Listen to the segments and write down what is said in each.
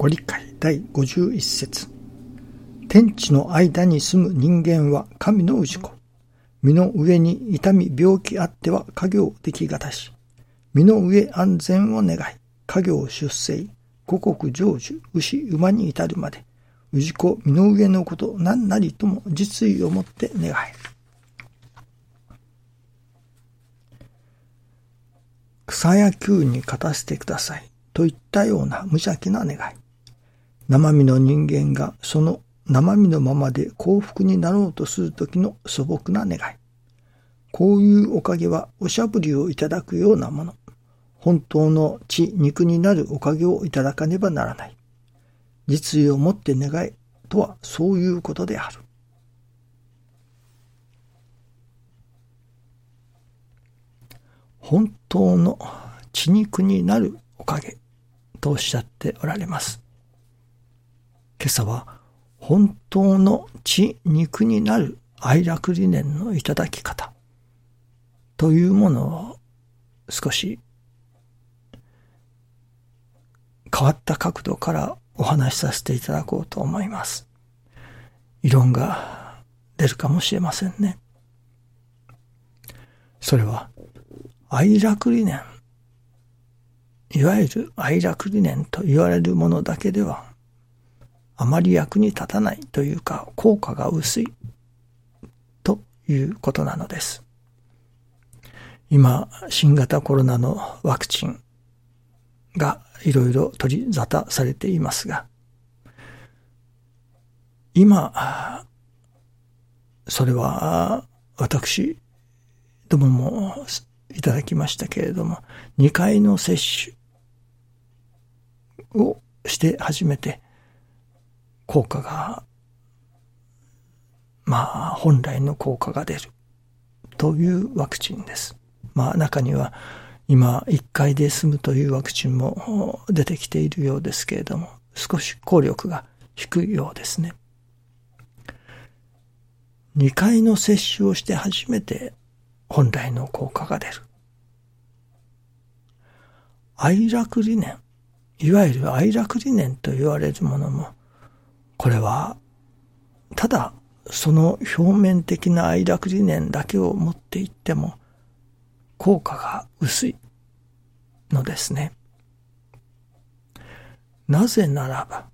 ご理解第51節天地の間に住む人間は神の氏子。身の上に痛み病気あっては家業できがたし。身の上安全を願い、家業出世、五穀成就、牛馬に至るまで、氏子身の上のこと何なりとも実意をもって願い。草や球に勝たせてください。といったような無邪気な願い。生身の人間がその生身のままで幸福になろうとする時の素朴な願い。こういうおかげはおしゃぶりをいただくようなもの。本当の血肉になるおかげをいただかねばならない。実意をもって願いとはそういうことである。本当の血肉になるおかげとおっしゃっておられます。今朝は本当の血肉になる愛楽理念のいただき方というものを少し変わった角度からお話しさせていただこうと思います。異論が出るかもしれませんね。それは愛楽理念いわゆる愛楽理念と言われるものだけでは、あまり役に立たないというか、効果が薄いということなのです。今、新型コロナのワクチンがいろいろ取り沙汰されていますが、今、それは私どももいただきましたけれども、2回の接種をして初めて効果が、まあ本来の効果が出るというワクチンです。まあ中には今1回で済むというワクチンも出てきているようですけれども、少し効力が低いようですね。2回の接種をして初めて本来の効果が出る。愛楽理念。いわゆる愛楽理念と言われるものも、これは、ただその表面的な愛楽理念だけを持っていっても、効果が薄いのですね。なぜならば、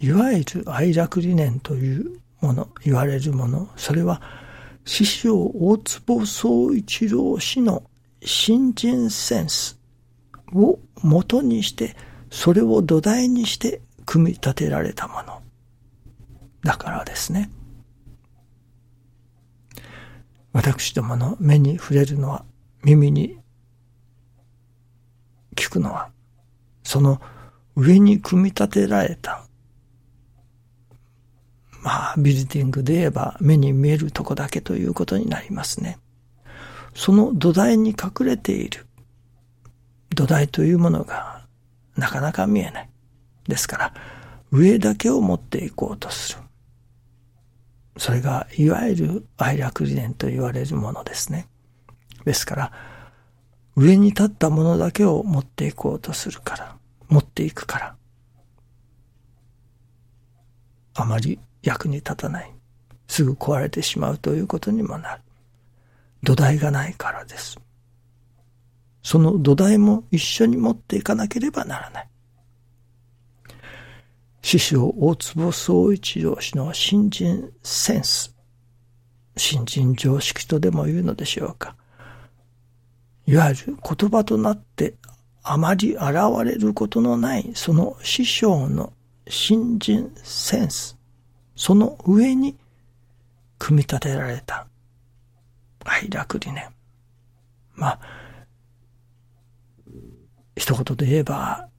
いわゆる愛楽理念というもの、言われるもの、それは、師匠大坪総一郎氏の新人センスを元にして、それを土台にして組み立てられたもの。だからですね。私どもの目に触れるのは、耳に聞くのは、その上に組み立てられた、まあ、ビルディングで言えば目に見えるとこだけということになりますね。その土台に隠れている土台というものがなかなか見えない。ですから、上だけを持っていこうとする。それが、いわゆる愛楽理念と言われるものですね。ですから、上に立ったものだけを持っていこうとするから、持っていくから、あまり役に立たない。すぐ壊れてしまうということにもなる。土台がないからです。その土台も一緒に持っていかなければならない。師匠大坪総一郎氏の新人センス、新人常識とでも言うのでしょうか。いわゆる言葉となってあまり現れることのないその師匠の新人センス、その上に組み立てられた愛楽理念。まあ、一言で言えば、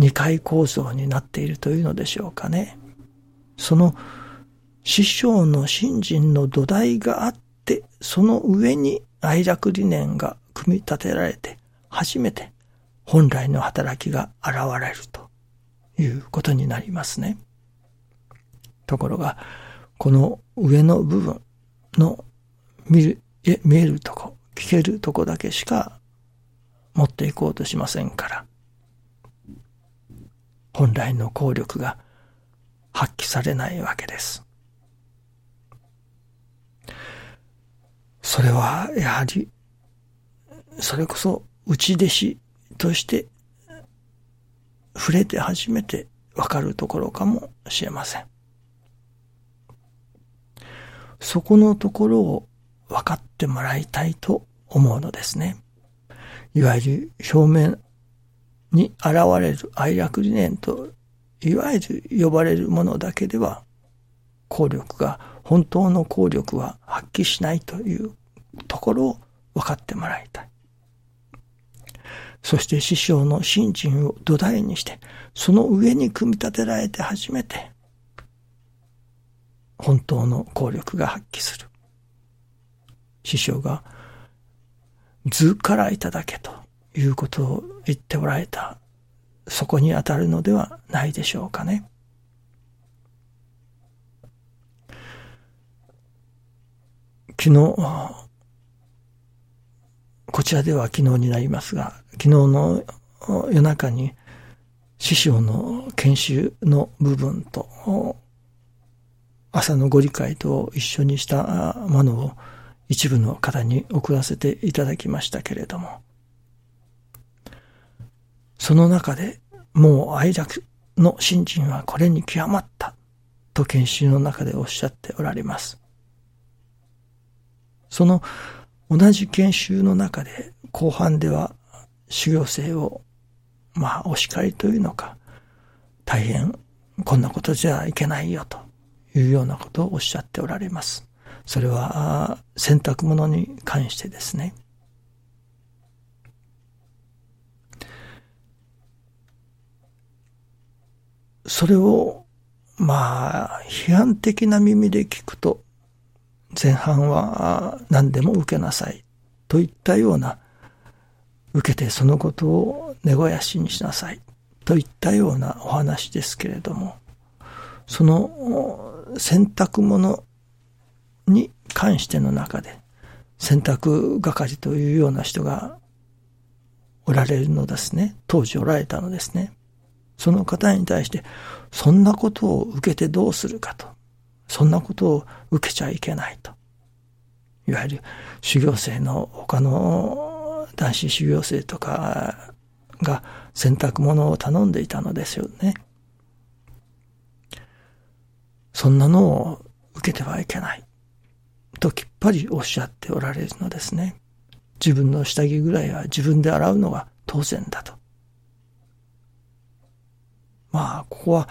二階構造になっているというのでしょうかね。その師匠の信心の土台があって、その上に愛楽理念が組み立てられて、初めて本来の働きが現れるということになりますね。ところが、この上の部分の見る、見えるとこ、聞けるとこだけしか持っていこうとしませんから。本来の効力が発揮されないわけです。それはやはり、それこそ内弟子として触れて初めてわかるところかもしれません。そこのところを分かってもらいたいと思うのですね。いわゆる表面に現れる愛楽理念と、いわゆる呼ばれるものだけでは、効力が、本当の効力は発揮しないというところを分かってもらいたい。そして師匠の信心を土台にして、その上に組み立てられて初めて、本当の効力が発揮する。師匠が図からいただけということを言っておられた、そこに当たるのではないでしょうかね。昨日、こちらでは昨日になりますが、昨日の夜中に師匠の研修の部分と朝のご理解と一緒にしたものを一部の方に送らせていただきましたけれども、その中でもう愛楽の信心はこれに極まったと研修の中でおっしゃっておられます。その同じ研修の中で後半では修行生をまあお叱りというのか大変こんなことじゃいけないよというようなことをおっしゃっておられます。それは洗濯物に関してですね。それを、まあ、批判的な耳で聞くと、前半は何でも受けなさいといったような、受けてそのことを根肥やしにしなさいといったようなお話ですけれども、その洗濯物に関しての中で、洗濯係というような人がおられるのですね。当時おられたのですね。その方に対して、そんなことを受けてどうするかと。そんなことを受けちゃいけないと。いわゆる修行生の他の男子修行生とかが洗濯物を頼んでいたのですよね。そんなのを受けてはいけない。ときっぱりおっしゃっておられるのですね。自分の下着ぐらいは自分で洗うのが当然だと。まあ、ここは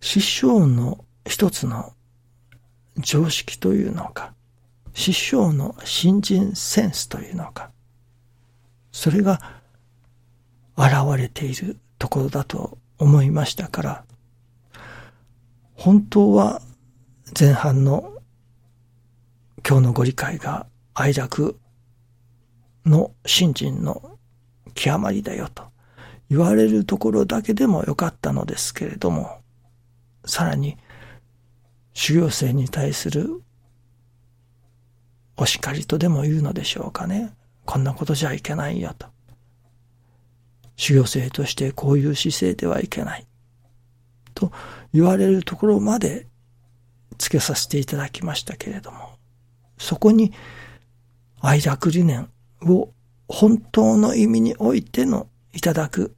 師匠の一つの常識というのか、師匠の新人センスというのか、それが現れているところだと思いましたから、本当は前半の今日のご理解が愛楽の信心の極まりだよと言われるところだけでもよかったのですけれども、さらに修行生に対するお叱りとでも言うのでしょうかね。こんなことじゃいけないよと。修行生としてこういう姿勢ではいけない。と言われるところまでつけさせていただきましたけれども、そこに愛楽理念を本当の意味においてのいただく、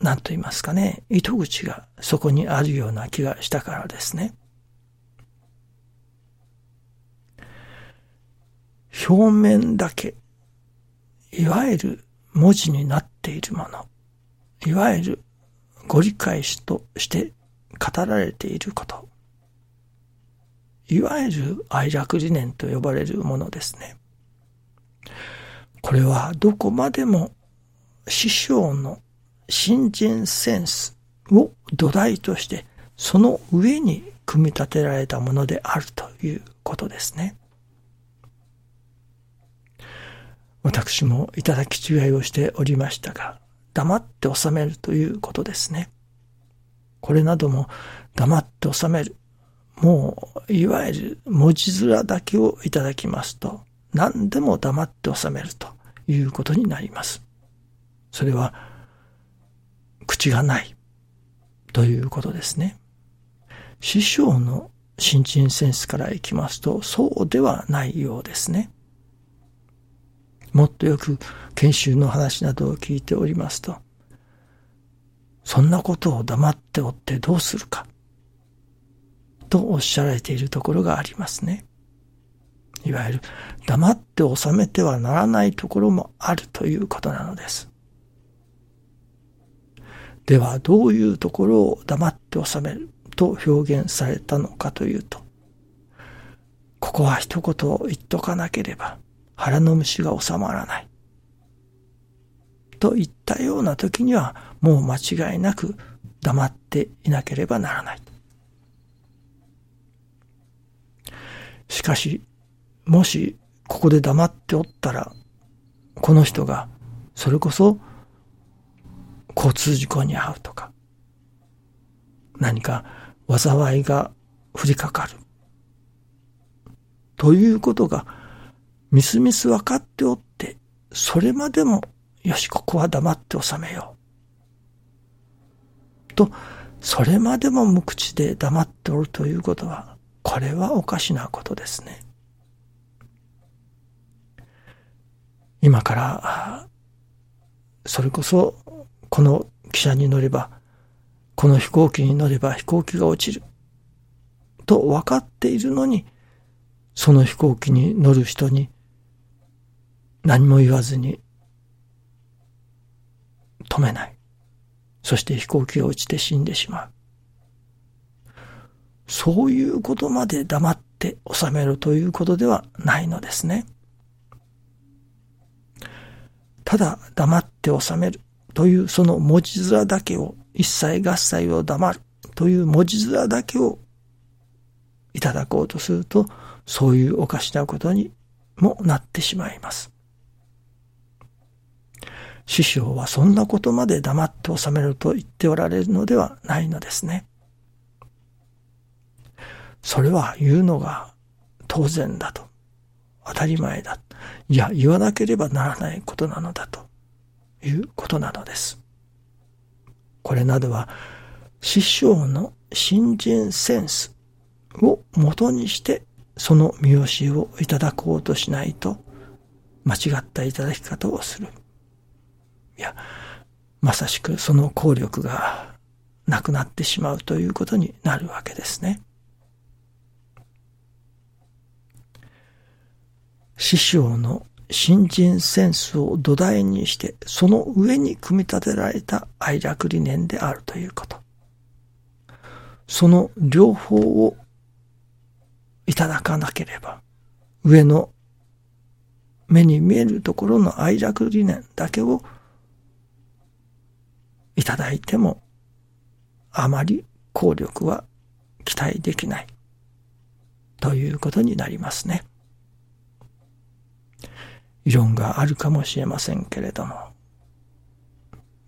なんと言いますかね、糸口がそこにあるような気がしたからですね。表面だけ、いわゆる文字になっているもの、いわゆるご理解しとして語られていること、いわゆる愛楽理念と呼ばれるものですね。これはどこまでも師匠の新人センスを土台としてその上に組み立てられたものであるということですね。私もいただき違いをしておりましたが、黙って収めるということですね。これなども黙って収める。もう、いわゆる文字面だけをいただきますと、何でも黙って収めるということになります。それは、口がないということですね。師匠の新陳センスからいきますと、そうではないようですね。もっとよく研修の話などを聞いておりますと、そんなことを黙っておってどうするか、とおっしゃられているところがありますね。いわゆる黙って収めてはならないところもあるということなのです。ではどういうところを黙って収めると表現されたのかというと、ここは一言言っとかなければ腹の虫が収まらない。といったような時にはもう間違いなく黙っていなければならない。しかし、もしここで黙っておったら、この人がそれこそ交通事故に遭うとか、何か災いが降りかかる。ということが、みすみす分かっておって、それまでも、よし、ここは黙って収めよう。と、それまでも無口で黙っておるということは、これはおかしなことですね。今から、それこそ、この汽車に乗れば、この飛行機に乗れば飛行機が落ちる。と分かっているのに、その飛行機に乗る人に何も言わずに止めない。そして飛行機が落ちて死んでしまう。そういうことまで黙って収めるということではないのですね。ただ黙って収めるというその文字面だけを一切合切を黙るという文字面だけをいただこうとすると、そういうおかしなことにもなってしまいます。師匠はそんなことまで黙って収めると言っておられるのではないのですね。それは言うのが当然だと。当たり前だ。いや、言わなければならないことなのだということなのです。これなどは師匠の新人センスを元にしてその見教えをいただこうとしないと間違ったいただき方をする。いや、まさしくその効力がなくなってしまうということになるわけですね。師匠の新人センスを土台にして、その上に組み立てられた愛楽理念であるということ。その両方をいただかなければ、上の目に見えるところの愛楽理念だけをいただいても、あまり効力は期待できないということになりますね。異論があるかもしれませんけれども、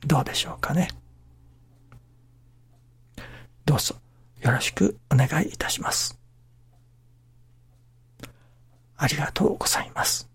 どうでしょうかね。どうぞよろしくお願いいたします。ありがとうございます。